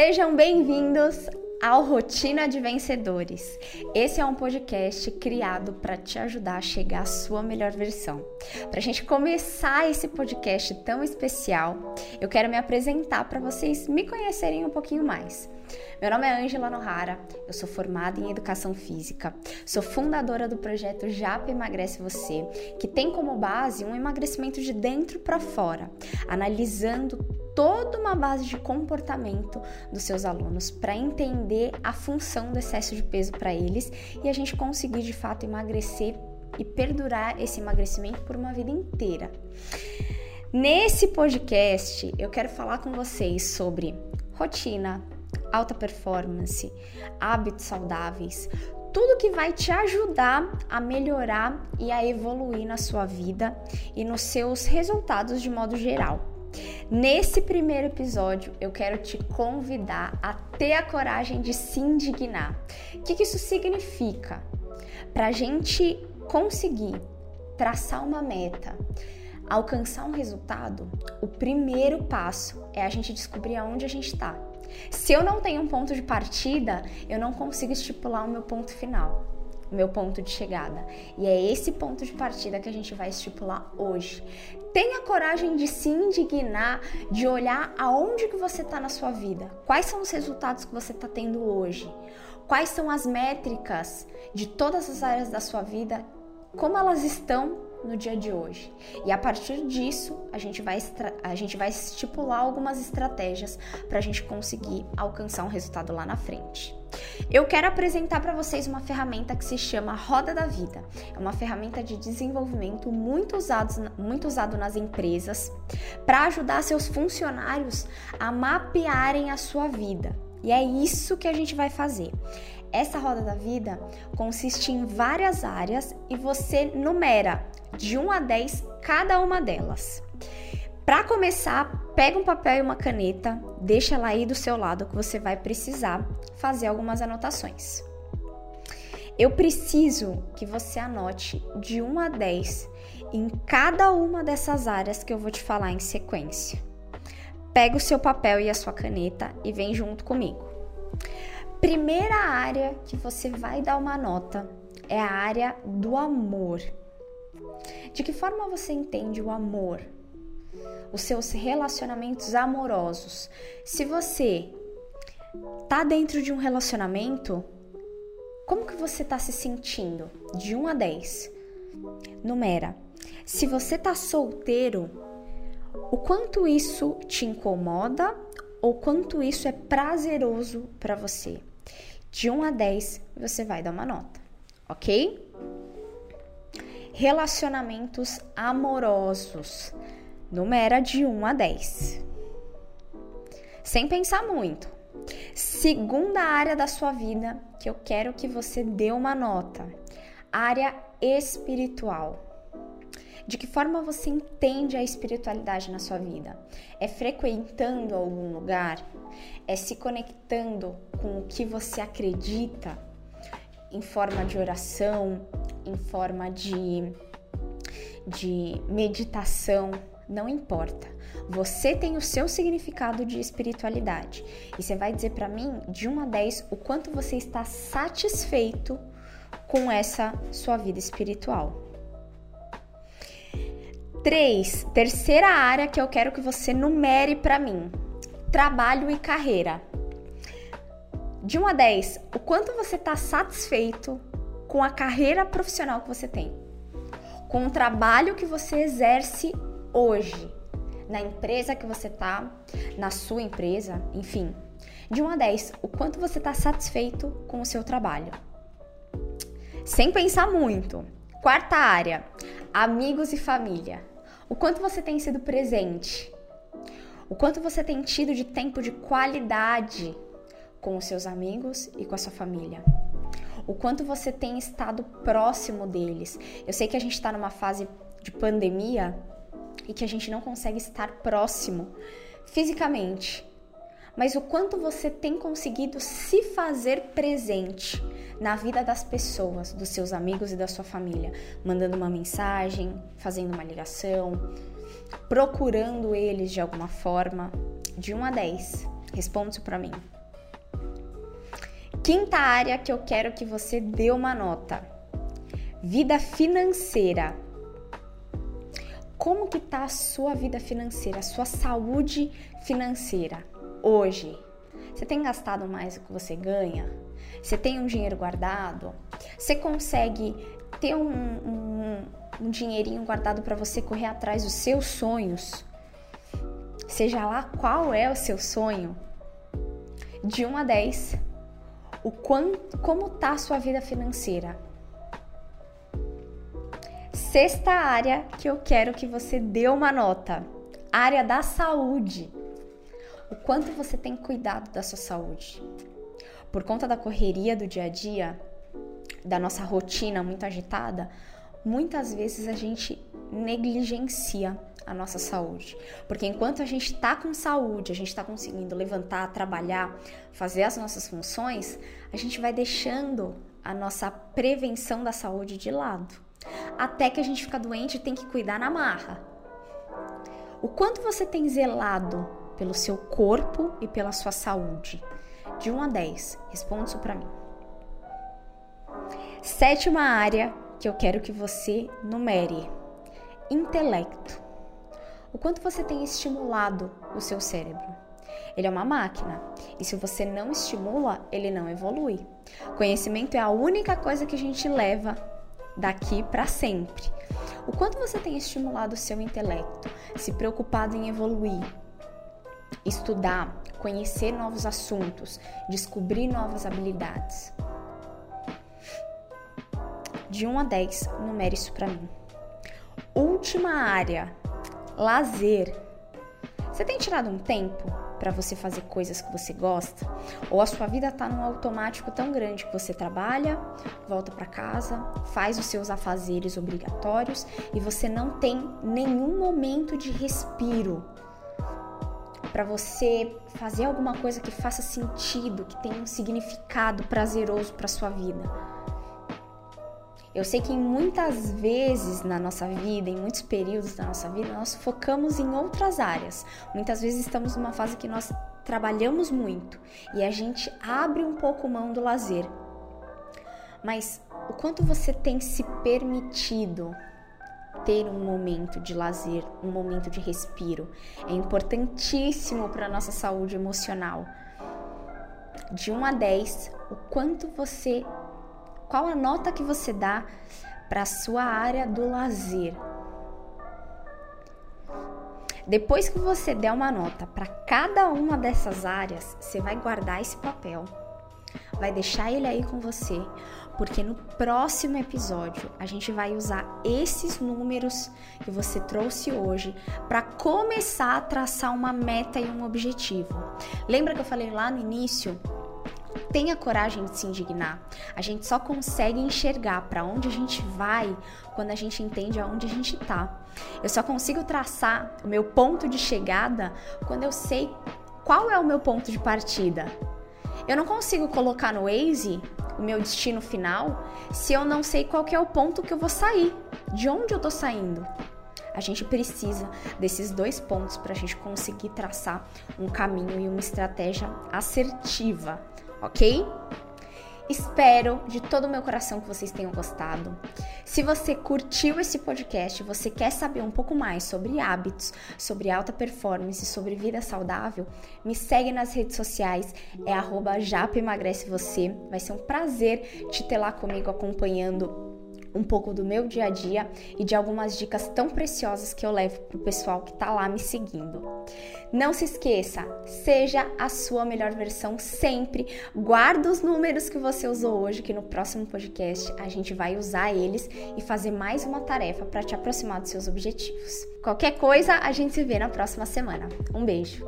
Sejam bem-vindos ao Rotina de Vencedores. Esse é um podcast criado para te ajudar a chegar à sua melhor versão. Para a gente começar esse podcast tão especial, eu quero me apresentar para vocês me conhecerem um pouquinho mais. Meu nome é Angela Nohara, eu sou formada em Educação Física, sou fundadora do projeto Japa Emagrece Você, que tem como base um emagrecimento de dentro para fora, analisando toda uma base de comportamento dos seus alunos para entender a função do excesso de peso para eles e a gente conseguir de fato emagrecer e perdurar esse emagrecimento por uma vida inteira. Nesse podcast, eu quero falar com vocês sobre rotina, alta performance, hábitos saudáveis, tudo que vai te ajudar a melhorar e a evoluir na sua vida e nos seus resultados de modo geral. Nesse primeiro episódio, eu quero te convidar a ter a coragem de se indignar. O que, que isso significa? Para a gente conseguir traçar uma meta, alcançar um resultado, o primeiro passo é a gente descobrir aonde a gente está. Se eu não tenho um ponto de partida, eu não consigo estipular o meu ponto final, meu ponto de chegada. E é esse ponto de partida que a gente vai estipular hoje. Tenha coragem de se indignar, de olhar aonde que você está na sua vida. Quais são os resultados que você está tendo hoje? Quais são as métricas de todas as áreas da sua vida? Como elas estão no dia de hoje. E a partir disso, a gente vai, a gente vai estipular algumas estratégias para a gente conseguir alcançar um resultado lá na frente. Eu quero apresentar para vocês uma ferramenta que se chama Roda da Vida. É uma ferramenta de desenvolvimento muito usado, muito usado nas empresas para ajudar seus funcionários a mapearem a sua vida. E é isso que a gente vai fazer. Essa roda da vida consiste em várias áreas e você numera de 1 a 10 cada uma delas. Para começar, pega um papel e uma caneta, deixa ela aí do seu lado que você vai precisar fazer algumas anotações. Eu preciso que você anote de 1 a 10 em cada uma dessas áreas que eu vou te falar em sequência. Pega o seu papel e a sua caneta e vem junto comigo. Primeira área que você vai dar uma nota é a área do amor. De que forma você entende o amor? Os seus relacionamentos amorosos. Se você tá dentro de um relacionamento, como que você tá se sentindo? De 1 a 10. Numera. Se você tá solteiro, o quanto isso te incomoda ou quanto isso é prazeroso para você? De 1 a 10, você vai dar uma nota, ok? Relacionamentos amorosos. Numera de 1 a 10. Sem pensar muito. Segunda área da sua vida que eu quero que você dê uma nota. Área espiritual. De que forma você entende a espiritualidade na sua vida? É frequentando algum lugar? É se conectando com o que você acredita em forma de oração, em forma de, de meditação, não importa. Você tem o seu significado de espiritualidade. E você vai dizer para mim, de 1 a 10, o quanto você está satisfeito com essa sua vida espiritual. 3. Terceira área que eu quero que você numere para mim: trabalho e carreira. De 1 a 10, o quanto você está satisfeito com a carreira profissional que você tem, com o trabalho que você exerce hoje, na empresa que você tá, na sua empresa, enfim. De 1 a 10, o quanto você está satisfeito com o seu trabalho. Sem pensar muito. Quarta área, amigos e família. O quanto você tem sido presente. O quanto você tem tido de tempo de qualidade com os seus amigos e com a sua família o quanto você tem estado próximo deles. Eu sei que a gente está numa fase de pandemia e que a gente não consegue estar próximo fisicamente, mas o quanto você tem conseguido se fazer presente na vida das pessoas, dos seus amigos e da sua família, mandando uma mensagem, fazendo uma ligação, procurando eles de alguma forma. De 1 a 10. Responde isso para mim. Quinta área que eu quero que você dê uma nota. Vida financeira. Como que tá a sua vida financeira, a sua saúde financeira hoje? Você tem gastado mais do que você ganha? Você tem um dinheiro guardado? Você consegue ter um, um, um dinheirinho guardado para você correr atrás dos seus sonhos? Seja lá qual é o seu sonho, de 1 a 10, o quanto, como tá a sua vida financeira. Sexta área que eu quero que você dê uma nota, área da saúde. O quanto você tem cuidado da sua saúde. Por conta da correria do dia a dia, da nossa rotina muito agitada, muitas vezes a gente negligencia a nossa saúde. Porque enquanto a gente está com saúde, a gente está conseguindo levantar, trabalhar, fazer as nossas funções, a gente vai deixando a nossa prevenção da saúde de lado. Até que a gente fica doente e tem que cuidar na marra. O quanto você tem zelado pelo seu corpo e pela sua saúde? De 1 a 10, responda isso para mim. Sétima área que eu quero que você numere: intelecto o quanto você tem estimulado o seu cérebro. Ele é uma máquina e se você não estimula, ele não evolui. Conhecimento é a única coisa que a gente leva daqui para sempre. O quanto você tem estimulado o seu intelecto, se preocupado em evoluir, estudar, conhecer novos assuntos, descobrir novas habilidades. De 1 a 10, numere isso para mim. Última área lazer. Você tem tirado um tempo para você fazer coisas que você gosta? Ou a sua vida tá num automático tão grande que você trabalha, volta para casa, faz os seus afazeres obrigatórios e você não tem nenhum momento de respiro para você fazer alguma coisa que faça sentido, que tenha um significado prazeroso para sua vida? Eu sei que muitas vezes na nossa vida, em muitos períodos da nossa vida, nós focamos em outras áreas. Muitas vezes estamos numa fase que nós trabalhamos muito e a gente abre um pouco mão do lazer. Mas o quanto você tem se permitido ter um momento de lazer, um momento de respiro, é importantíssimo para a nossa saúde emocional. De 1 a 10, o quanto você qual a nota que você dá para a sua área do lazer? Depois que você der uma nota para cada uma dessas áreas, você vai guardar esse papel, vai deixar ele aí com você, porque no próximo episódio a gente vai usar esses números que você trouxe hoje para começar a traçar uma meta e um objetivo. Lembra que eu falei lá no início tenha coragem de se indignar. A gente só consegue enxergar para onde a gente vai quando a gente entende aonde a gente está. Eu só consigo traçar o meu ponto de chegada quando eu sei qual é o meu ponto de partida. Eu não consigo colocar no Waze o meu destino final se eu não sei qual é o ponto que eu vou sair, de onde eu tô saindo. A gente precisa desses dois pontos para a gente conseguir traçar um caminho e uma estratégia assertiva ok? Espero de todo o meu coração que vocês tenham gostado. Se você curtiu esse podcast, você quer saber um pouco mais sobre hábitos, sobre alta performance, sobre vida saudável, me segue nas redes sociais, é arroba. Vai ser um prazer te ter lá comigo acompanhando um pouco do meu dia a dia e de algumas dicas tão preciosas que eu levo pro pessoal que tá lá me seguindo. Não se esqueça, seja a sua melhor versão sempre. Guarda os números que você usou hoje, que no próximo podcast a gente vai usar eles e fazer mais uma tarefa para te aproximar dos seus objetivos. Qualquer coisa, a gente se vê na próxima semana. Um beijo.